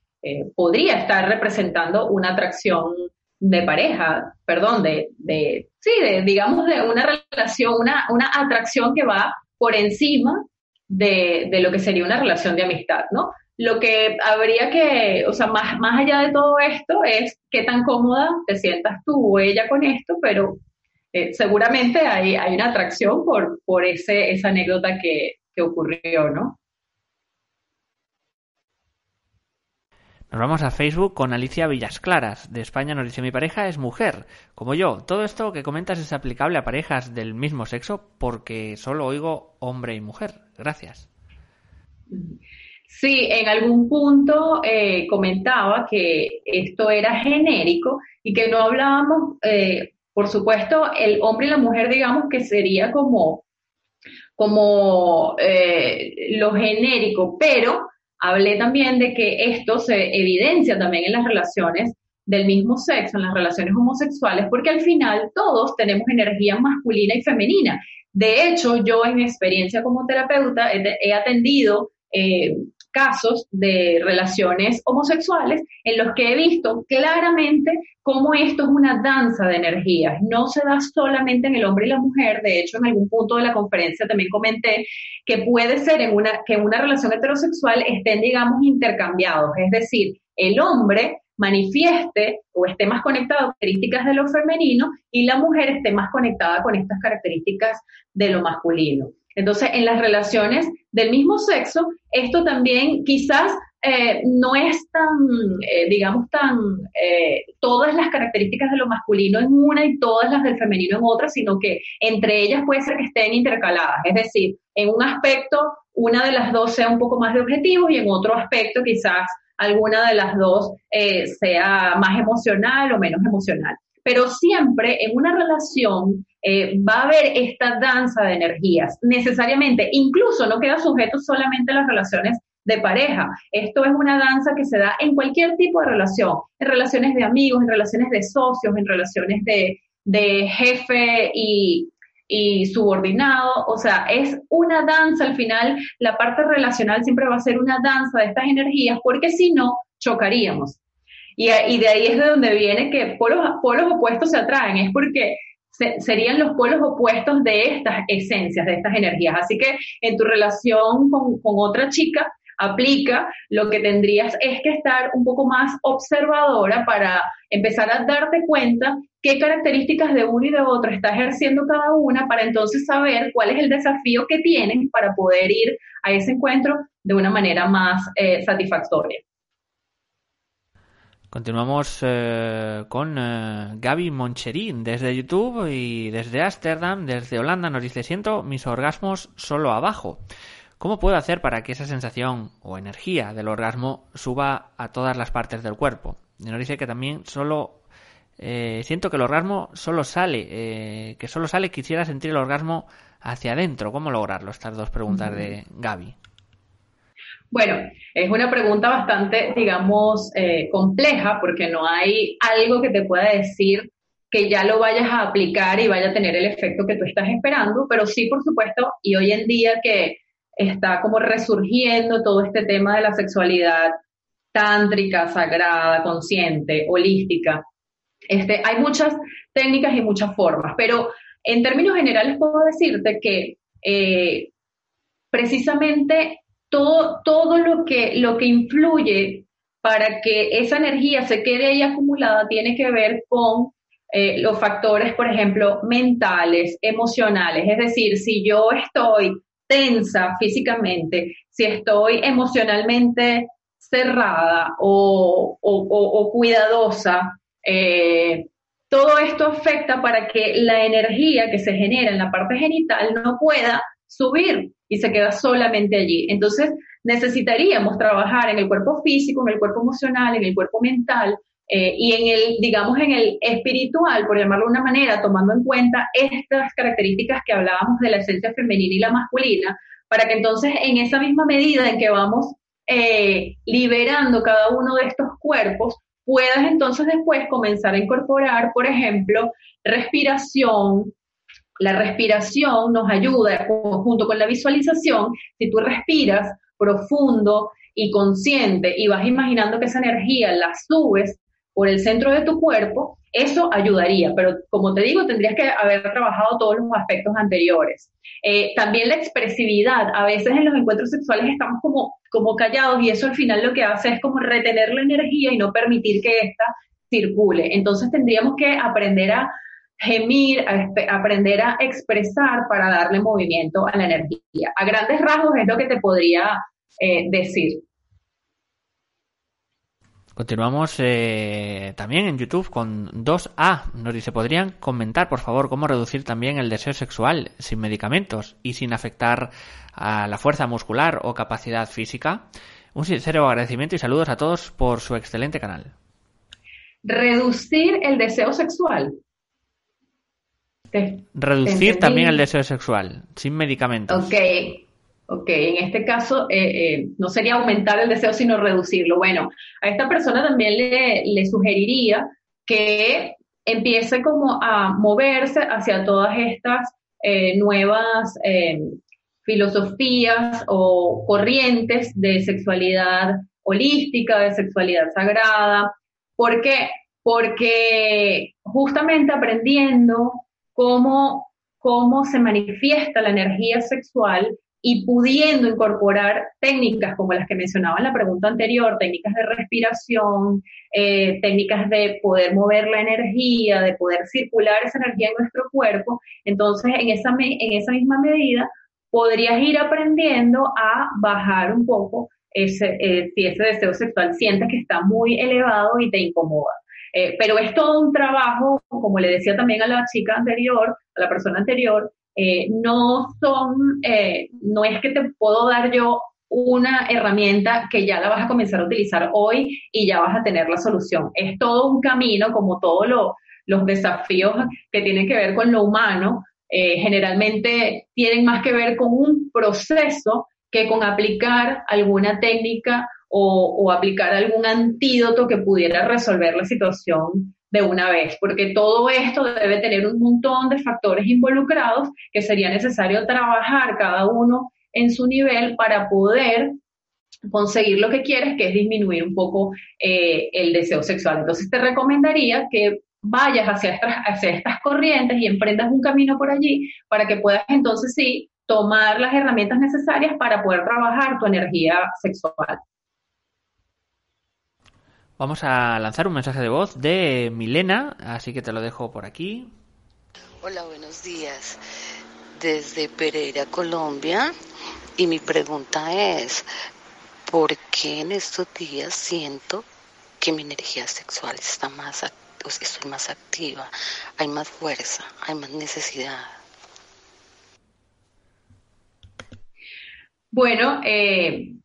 podría estar representando una atracción de pareja, perdón, de, de sí, de, digamos, de una relación, una, una atracción que va por encima de, de, lo que sería una relación de amistad, ¿no? Lo que habría que, o sea, más, más allá de todo esto es qué tan cómoda te sientas tú o ella con esto, pero eh, seguramente hay, hay una atracción por, por ese, esa anécdota que, que ocurrió, ¿no? Nos vamos a Facebook con Alicia Villasclaras. De España nos dice mi pareja es mujer, como yo. Todo esto que comentas es aplicable a parejas del mismo sexo porque solo oigo hombre y mujer. Gracias. Sí, en algún punto eh, comentaba que esto era genérico y que no hablábamos, eh, por supuesto, el hombre y la mujer, digamos que sería como, como eh, lo genérico, pero hablé también de que esto se evidencia también en las relaciones del mismo sexo, en las relaciones homosexuales, porque al final todos tenemos energía masculina y femenina. De hecho, yo en mi experiencia como terapeuta he, atendido casos de relaciones homosexuales en los que he visto claramente cómo esto es una danza de energías. No se da solamente en el hombre y la mujer. De hecho, en algún punto de la conferencia también comenté que puede ser en una, que en una relación heterosexual estén, digamos, intercambiados. Es decir, el hombre manifieste o esté más conectado a características de lo femenino y la mujer esté más conectada con estas características de lo masculino. Entonces, en las relaciones del mismo sexo, esto también quizás eh, no es tan, eh, digamos, tan eh, todas las características de lo masculino en una y todas las del femenino en otra, sino que entre ellas puede ser que estén intercaladas. Es decir, en un aspecto, una de las dos sea un poco más de objetivo y en otro aspecto quizás alguna de las dos sea más emocional o menos emocional pero siempre en una relación eh, va a haber esta danza de energías, necesariamente, incluso no queda sujeto solamente a las relaciones de pareja. Esto es una danza que se da en cualquier tipo de relación, en relaciones de amigos, en relaciones de socios, en relaciones de, jefe y, subordinado, o sea, es una danza al final, la parte relacional siempre va a ser una danza de estas energías, porque si no, chocaríamos. Y, de ahí es de donde viene que polos, polos opuestos se atraen, es porque serían los polos opuestos de estas esencias, de estas energías. Así que en tu relación con, otra chica, aplica, lo que tendrías es que estar un poco más observadora para empezar a darte cuenta qué características de uno y de otro está ejerciendo cada una para entonces saber cuál es el desafío que tienen para poder ir a ese encuentro de una manera más eh, satisfactoria. Continuamos eh, con eh, Gaby Moncherín desde YouTube y desde Ámsterdam, desde Holanda, nos dice, siento mis orgasmos solo abajo. ¿Cómo puedo hacer para que esa sensación o energía del orgasmo suba a todas las partes del cuerpo? Y nos dice que también solo eh, siento que el orgasmo solo sale, que solo sale, quisiera sentir el orgasmo hacia adentro. ¿Cómo lograrlo? Estas dos preguntas de Gaby. Bueno, es una pregunta bastante, digamos, eh, compleja porque no hay algo que te pueda decir que ya lo vayas a aplicar y vaya a tener el efecto que tú estás esperando, pero sí, por supuesto, y hoy en día que está como resurgiendo todo este tema de la sexualidad tántrica, sagrada, consciente, holística, este, hay muchas técnicas y muchas formas, pero en términos generales puedo decirte que eh, precisamente todo, lo, que, lo que influye para que esa energía se quede ahí acumulada tiene que ver con eh, los factores, por ejemplo, mentales, emocionales. Es decir, si yo estoy tensa físicamente, si estoy emocionalmente cerrada o, cuidadosa, eh, todo esto afecta para que la energía que se genera en la parte genital no pueda subir y se queda solamente allí. Entonces, necesitaríamos trabajar en el cuerpo físico, en el cuerpo emocional, en el cuerpo mental eh, y en el, digamos, en el espiritual, por llamarlo de una manera, tomando en cuenta estas características que hablábamos de la esencia femenina y la masculina, para que entonces en esa misma medida en que vamos eh, liberando cada uno de estos cuerpos, puedas entonces después comenzar a incorporar, por ejemplo, respiración. La respiración nos ayuda junto con la visualización. Si tú respiras profundo y consciente y vas imaginando que esa energía la subes por el centro de tu cuerpo, eso ayudaría, pero como te digo, tendrías que haber trabajado todos los aspectos anteriores. Eh, también la expresividad, a veces en los encuentros sexuales estamos como, como callados y eso al final lo que hace es como retener la energía y no permitir que ésta circule. Entonces tendríamos que aprender a gemir, a aprender a expresar para darle movimiento a la energía. A grandes rasgos es lo que te podría eh, decir. Continuamos eh, también en YouTube con 2A. Nos dice, ¿podrían comentar, por favor, cómo reducir también el deseo sexual sin medicamentos y sin afectar a la fuerza muscular o capacidad física? Un sincero agradecimiento y saludos a todos por su excelente canal. Reducir el deseo sexual. Reducir también el deseo sexual sin medicamentos. Ok, Ok, en este caso eh, eh, no sería aumentar el deseo, sino reducirlo. Bueno, a esta persona también le, sugeriría que empiece como a moverse hacia todas estas eh, nuevas filosofías o corrientes de sexualidad holística, de sexualidad sagrada. ¿Por qué? Porque justamente aprendiendo cómo, cómo se manifiesta la energía sexual, y pudiendo incorporar técnicas como las que mencionaba en la pregunta anterior, técnicas de respiración, eh, técnicas de poder mover la energía, de poder circular esa energía en nuestro cuerpo, entonces en esa, en esa misma medida podrías ir aprendiendo a bajar un poco ese, eh, si ese deseo sexual sientes que está muy elevado y te incomoda. Eh, pero es todo un trabajo, como le decía también a la chica anterior, a la persona anterior, eh, no son, eh, no es que te puedo dar yo una herramienta que ya la vas a comenzar a utilizar hoy y ya vas a tener la solución. Es todo un camino, como todos los desafíos que tienen que ver con lo humano, generalmente tienen más que ver con un proceso que con aplicar alguna técnica o, aplicar algún antídoto que pudiera resolver la situación de una vez, porque todo esto debe tener un montón de factores involucrados que sería necesario trabajar cada uno en su nivel para poder conseguir lo que quieres, que es disminuir un poco eh, el deseo sexual. Entonces te recomendaría que vayas hacia estas, hacia estas corrientes y emprendas un camino por allí para que puedas entonces sí tomar las herramientas necesarias para poder trabajar tu energía sexual. Vamos a lanzar un mensaje de voz de Milena, así que te lo dejo por aquí. Hola, buenos días. Desde Pereira, Colombia. Y mi pregunta es, ¿por qué en estos días siento que mi energía sexual está más, estoy más activa, hay más fuerza, hay más necesidad? Bueno, eh,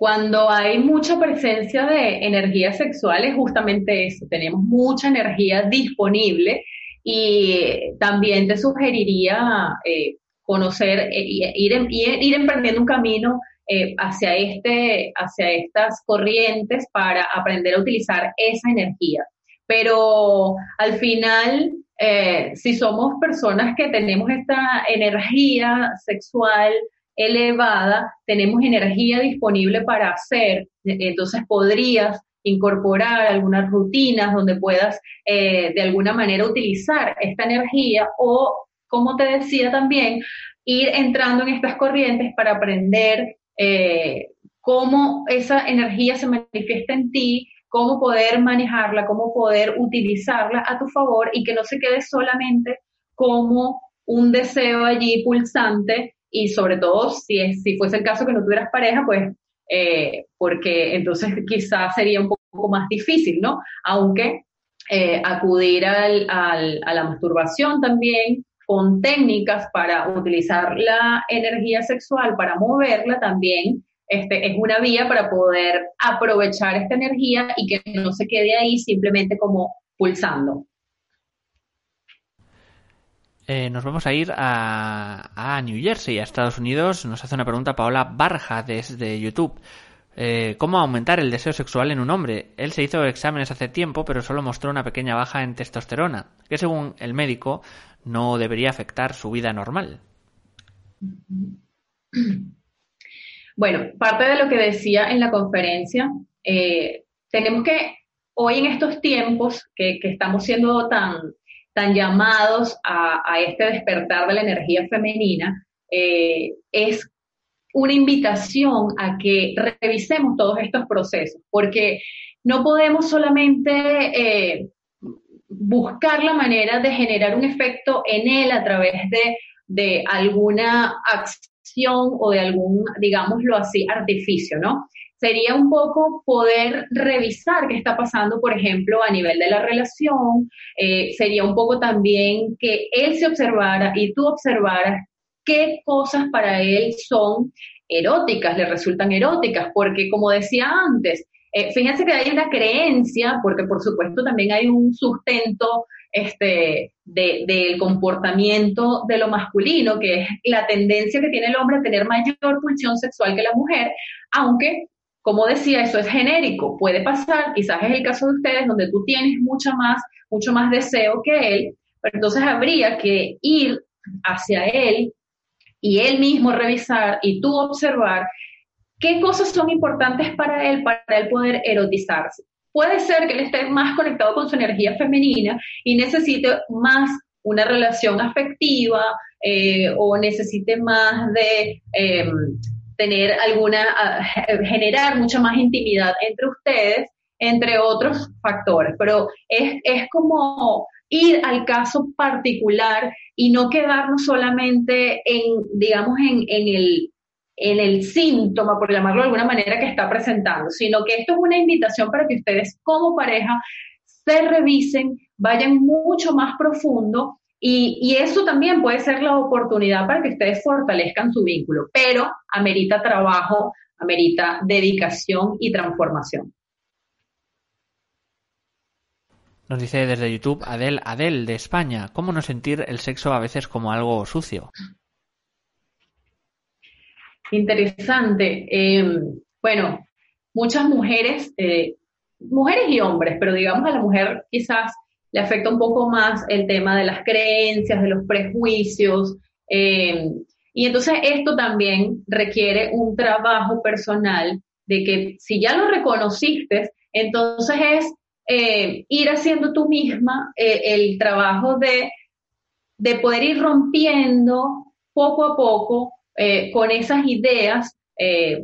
cuando hay mucha presencia de energía sexual es justamente eso, tenemos mucha energía disponible y también te sugeriría eh, conocer, eh, ir, ir, emprendiendo un camino eh, hacia, este, hacia estas corrientes para aprender a utilizar esa energía. Pero al final, si somos personas que tenemos esta energía sexual, elevada, tenemos energía disponible para hacer, entonces podrías incorporar algunas rutinas donde puedas eh, de alguna manera utilizar esta energía o, como te decía también, ir entrando en estas corrientes para aprender eh, cómo esa energía se manifiesta en ti, cómo poder manejarla, cómo poder utilizarla a tu favor y que no se quede solamente como un deseo allí pulsante y sobre todo si, es, si fuese el caso que no tuvieras pareja, pues eh, porque entonces quizás sería un poco más difícil, ¿no? Aunque eh, acudir al, al, a la masturbación también con técnicas para utilizar la energía sexual, para moverla también, este, es una vía para poder aprovechar esta energía y que no se quede ahí simplemente como pulsando. Eh, nos vamos a ir a, New Jersey, a Estados Unidos. Nos hace una pregunta Paola Barja desde YouTube. Eh, ¿Cómo aumentar el deseo sexual en un hombre? Él se hizo exámenes hace tiempo, pero solo mostró una pequeña baja en testosterona, que según el médico no debería afectar su vida normal. Bueno, parte de lo que decía en la conferencia, eh, tenemos que, hoy en estos tiempos que estamos siendo tan tan llamados a, este despertar de la energía femenina, eh, es una invitación a que revisemos todos estos procesos, porque no podemos solamente eh, buscar la manera de generar un efecto en él a través de, de alguna acción o de algún, digámoslo así, artificio, ¿no? Sería un poco poder revisar qué está pasando, por ejemplo, a nivel de la relación, eh, sería un poco también que él se observara y tú observaras qué cosas para él son eróticas, le resultan eróticas, porque como decía antes, eh, fíjense que hay una creencia, porque por supuesto también hay un sustento este, del comportamiento de lo masculino, que es la tendencia que tiene el hombre a tener mayor pulsión sexual que la mujer, aunque como decía, eso es genérico, puede pasar, quizás es el caso de ustedes donde tú tienes mucho más, mucho más deseo que él, pero entonces habría que ir hacia él y él mismo revisar y tú observar qué cosas son importantes para él, para él poder erotizarse. Puede ser que él esté más conectado con su energía femenina y necesite más una relación afectiva eh, o necesite más de em, tener alguna, generar mucha más intimidad entre ustedes, entre otros factores. Pero es, es como ir al caso particular y no quedarnos solamente en, digamos, en, en, el, en el síntoma, por llamarlo de alguna manera, que está presentando, sino que esto es una invitación para que ustedes como pareja se revisen, vayan mucho más profundo y, eso también puede ser la oportunidad para que ustedes fortalezcan su vínculo, pero amerita trabajo, amerita dedicación y transformación. Nos dice desde YouTube Adel, Adel de España, ¿cómo no sentir el sexo a veces como algo sucio? Interesante. Em, bueno, muchas mujeres, eh, mujeres y hombres, pero digamos a la mujer quizás le afecta un poco más el tema de las creencias, de los prejuicios. Eh, y entonces esto también requiere un trabajo personal de que si ya lo reconociste, entonces es eh, ir haciendo tú misma eh, el trabajo de, de poder ir rompiendo poco a poco con esas ideas,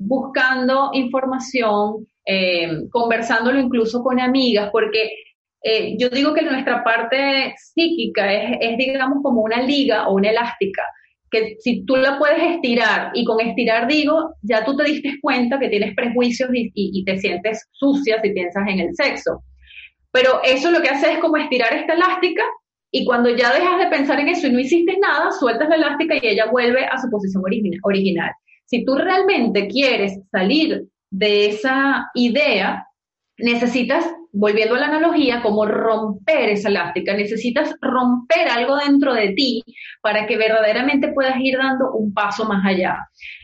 buscando información, conversándolo incluso con amigas, porque eh, yo digo que nuestra parte psíquica es, digamos, como una liga o una elástica, que si tú la puedes estirar, y con estirar digo, ya tú te diste cuenta que tienes prejuicios y, te sientes sucia si piensas en el sexo. Pero eso lo que hace es como estirar esta elástica y cuando ya dejas de pensar en eso y no hiciste nada, sueltas la elástica y ella vuelve a su posición original. Si tú realmente quieres salir de esa idea, necesitas volviendo a la analogía, como romper esa elástica. Necesitas romper algo dentro de ti para que verdaderamente puedas ir dando un paso más allá.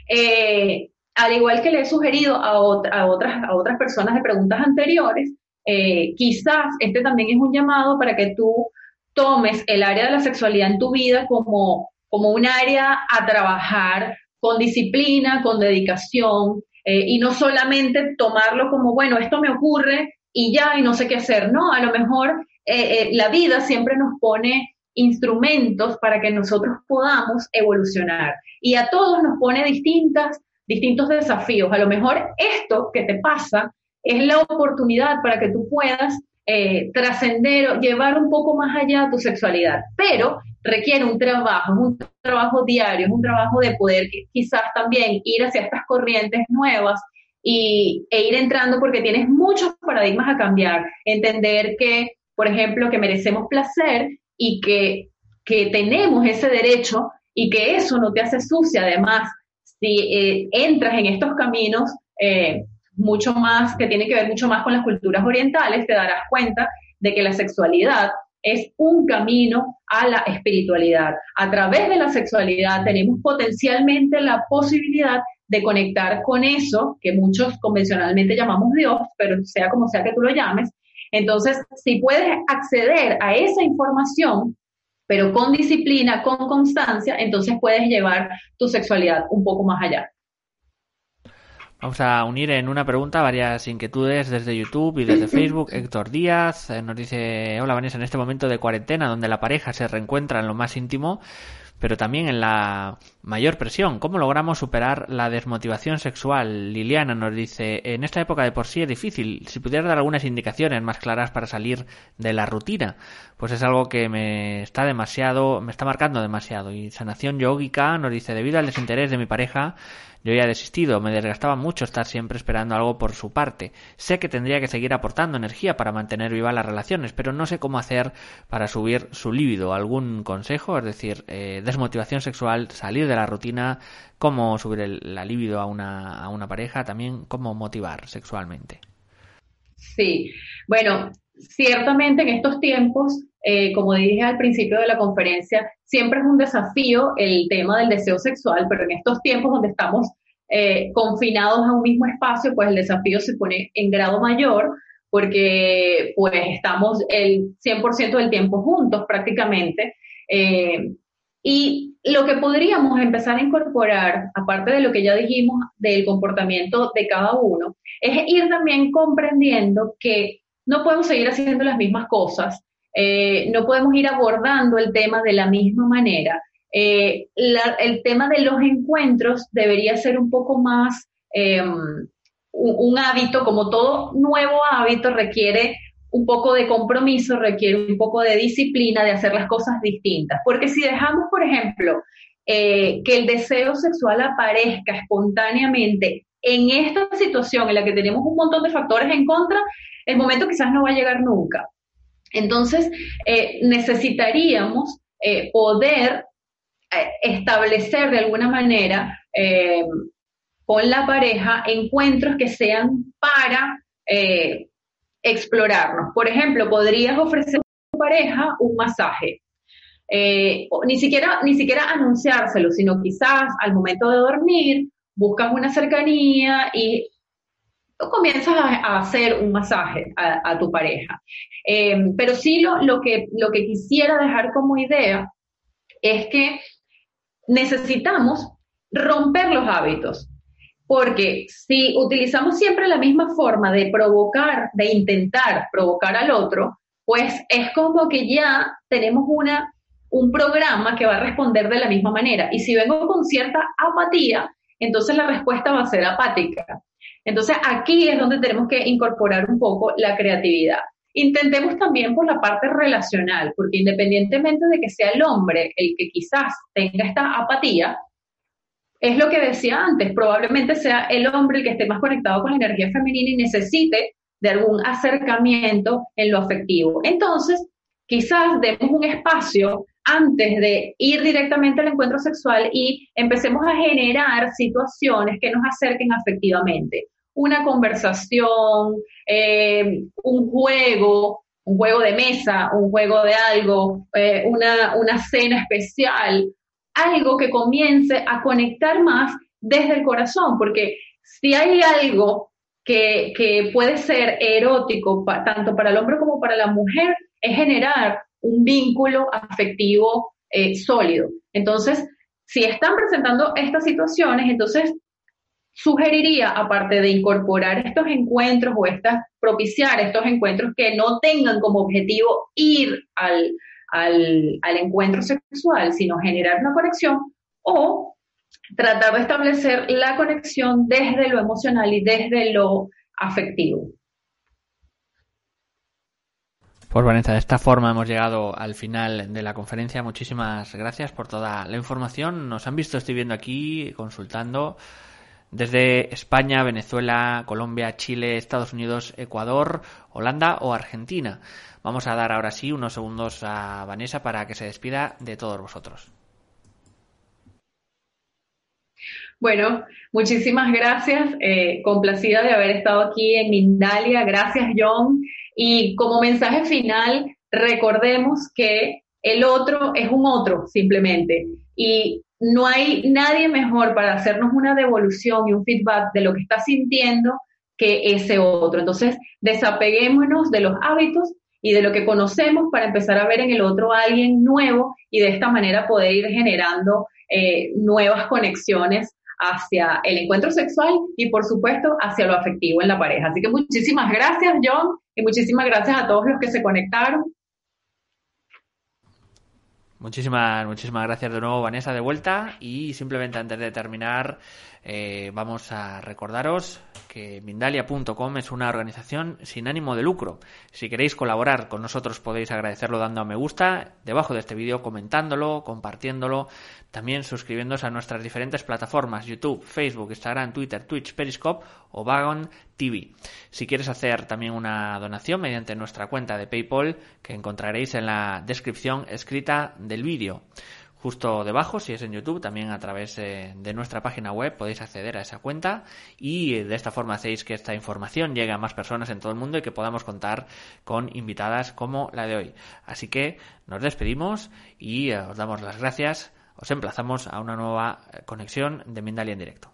Eh, al igual que le he sugerido a, otras, personas de preguntas anteriores, eh, quizás este también es un llamado para que tú tomes el área de la sexualidad en tu vida como, como un área a trabajar con disciplina, con dedicación, eh, y no solamente tomarlo como, bueno, esto me ocurre, y ya, y no sé qué hacer. No, a lo mejor eh, eh, la vida siempre nos pone instrumentos para que nosotros podamos evolucionar. Y a todos nos pone distintas, distintos desafíos. A lo mejor esto que te pasa es la oportunidad para que tú puedas eh, trascender llevar un poco más allá tu sexualidad. Pero requiere un trabajo, un trabajo diario, es un trabajo de poder quizás también ir hacia estas corrientes nuevas y, e ir entrando porque tienes muchos paradigmas a cambiar. Entender que, por ejemplo, que merecemos placer y que que tenemos ese derecho y que eso no te hace sucia. Además, si eh, entras en estos caminos eh, mucho más, que tienen que ver mucho más con las culturas orientales, te darás cuenta de que la sexualidad es un camino a la espiritualidad. A través de la sexualidad tenemos potencialmente la posibilidad de conectar con eso que muchos convencionalmente llamamos Dios, pero sea como sea que tú lo llames. Entonces, si puedes acceder a esa información, pero con disciplina, con constancia, entonces puedes llevar tu sexualidad un poco más allá. Vamos a unir en una pregunta varias inquietudes desde YouTube y desde Facebook. Héctor Díaz eh, nos dice, hola Vanessa, en este momento de cuarentena donde la pareja se reencuentra en lo más íntimo, pero también en la mayor presión. ¿Cómo logramos superar la desmotivación sexual? Liliana nos dice, en esta época de por sí es difícil. Si pudieras dar algunas indicaciones más claras para salir de la rutina, pues es algo que me está demasiado, me está marcando demasiado. Y Sanación Yógica nos dice, debido al desinterés de mi pareja, yo ya he desistido, me desgastaba mucho estar siempre esperando algo por su parte. Sé que tendría que seguir aportando energía para mantener vivas las relaciones, pero no sé cómo hacer para subir su líbido. ¿Algún consejo? Es decir, eh, desmotivación sexual, salir de la rutina, cómo subir el, la libido a una, a una pareja, también cómo motivar sexualmente. Sí, bueno, ciertamente en estos tiempos, eh, como dije al principio de la conferencia, siempre es un desafío el tema del deseo sexual, pero en estos tiempos donde estamos eh, confinados a un mismo espacio, pues el desafío se pone en grado mayor porque pues estamos el 100% del tiempo juntos prácticamente. Eh, y lo que podríamos empezar a incorporar, aparte de lo que ya dijimos del comportamiento de cada uno, es ir también comprendiendo que no podemos seguir haciendo las mismas cosas, eh, no podemos ir abordando el tema de la misma manera. Eh, el tema de los encuentros debería ser un poco más em, un, hábito, como todo nuevo hábito requiere un poco de compromiso, requiere un poco de disciplina, de hacer las cosas distintas. Porque si dejamos, por ejemplo, eh, que el deseo sexual aparezca espontáneamente en esta situación en la que tenemos un montón de factores en contra, el momento quizás no va a llegar nunca. Entonces, eh, necesitaríamos eh, poder eh, establecer de alguna manera con la pareja encuentros que sean para explorarnos. Por ejemplo, podrías ofrecer a tu pareja un masaje. ni, siquiera, ni siquiera anunciárselo, sino quizás al momento de dormir buscas una cercanía y comienzas a, hacer un masaje a, tu pareja. Em, pero sí lo, lo, que, lo que quisiera dejar como idea es que necesitamos romper los hábitos. Porque si utilizamos siempre la misma forma de provocar, de intentar provocar al otro, pues es como que ya tenemos una, un programa que va a responder de la misma manera. Y si vengo con cierta apatía, entonces la respuesta va a ser apática. Entonces aquí es donde tenemos que incorporar un poco la creatividad. Intentemos también por la parte relacional, porque independientemente de que sea el hombre el que quizás tenga esta apatía, es lo que decía antes, probablemente sea el hombre el que esté más conectado con la energía femenina y necesite de algún acercamiento en lo afectivo. Entonces, quizás demos un espacio antes de ir directamente al encuentro sexual y empecemos a generar situaciones que nos acerquen afectivamente. Una conversación, eh, un juego, un juego de mesa, un juego de algo, eh, una, una cena especial, algo que comience a conectar más desde el corazón, porque si hay algo que, que puede ser erótico tanto para el hombre como para la mujer, es generar un vínculo afectivo eh, sólido. Entonces, si están presentando estas situaciones, entonces sugeriría, aparte de incorporar estos encuentros o estas, propiciar estos encuentros que no tengan como objetivo ir al, al, al encuentro sexual, sino generar una conexión o tratar de establecer la conexión desde lo emocional y desde lo afectivo. Pues Vanessa, de esta forma hemos llegado al final de la conferencia. Muchísimas gracias por toda la información. Nos han visto, estoy viendo aquí, consultando desde España, Venezuela, Colombia, Chile, Estados Unidos, Ecuador, Holanda o Argentina. Vamos a dar ahora sí unos segundos a Vanessa para que se despida de todos vosotros. Bueno, muchísimas gracias. Eh, complacida de haber estado aquí en Mindalia. Gracias, John. Y como mensaje final, recordemos que el otro es un otro, simplemente. Y no hay nadie mejor para hacernos una devolución y un feedback de lo que está sintiendo que ese otro. Entonces, desapeguémonos de los hábitos y de lo que conocemos para empezar a ver en el otro a alguien nuevo y de esta manera poder ir generando eh, nuevas conexiones hacia el encuentro sexual y por supuesto hacia lo afectivo en la pareja. Así que muchísimas gracias John y muchísimas gracias a todos los que se conectaron. Muchísimas, muchísimas gracias de nuevo Vanessa de vuelta y simplemente antes de terminar eh, vamos a recordaros que Mindalia.com es una organización sin ánimo de lucro. Si queréis colaborar con nosotros podéis agradecerlo dando a me gusta debajo de este vídeo, comentándolo, compartiéndolo, también suscribiéndose a nuestras diferentes plataformas YouTube, Facebook, Instagram, Twitter, Twitch, Periscope o Vagon TV. Si quieres hacer también una donación mediante nuestra cuenta de PayPal que encontraréis en la descripción escrita del vídeo. Justo debajo, si es en YouTube, también a través eh, de nuestra página web podéis acceder a esa cuenta y de esta forma hacéis que esta información llegue a más personas en todo el mundo y que podamos contar con invitadas como la de hoy. Así que nos despedimos y eh, os damos las gracias. Os emplazamos a una nueva eh, conexión de Mindalia en directo.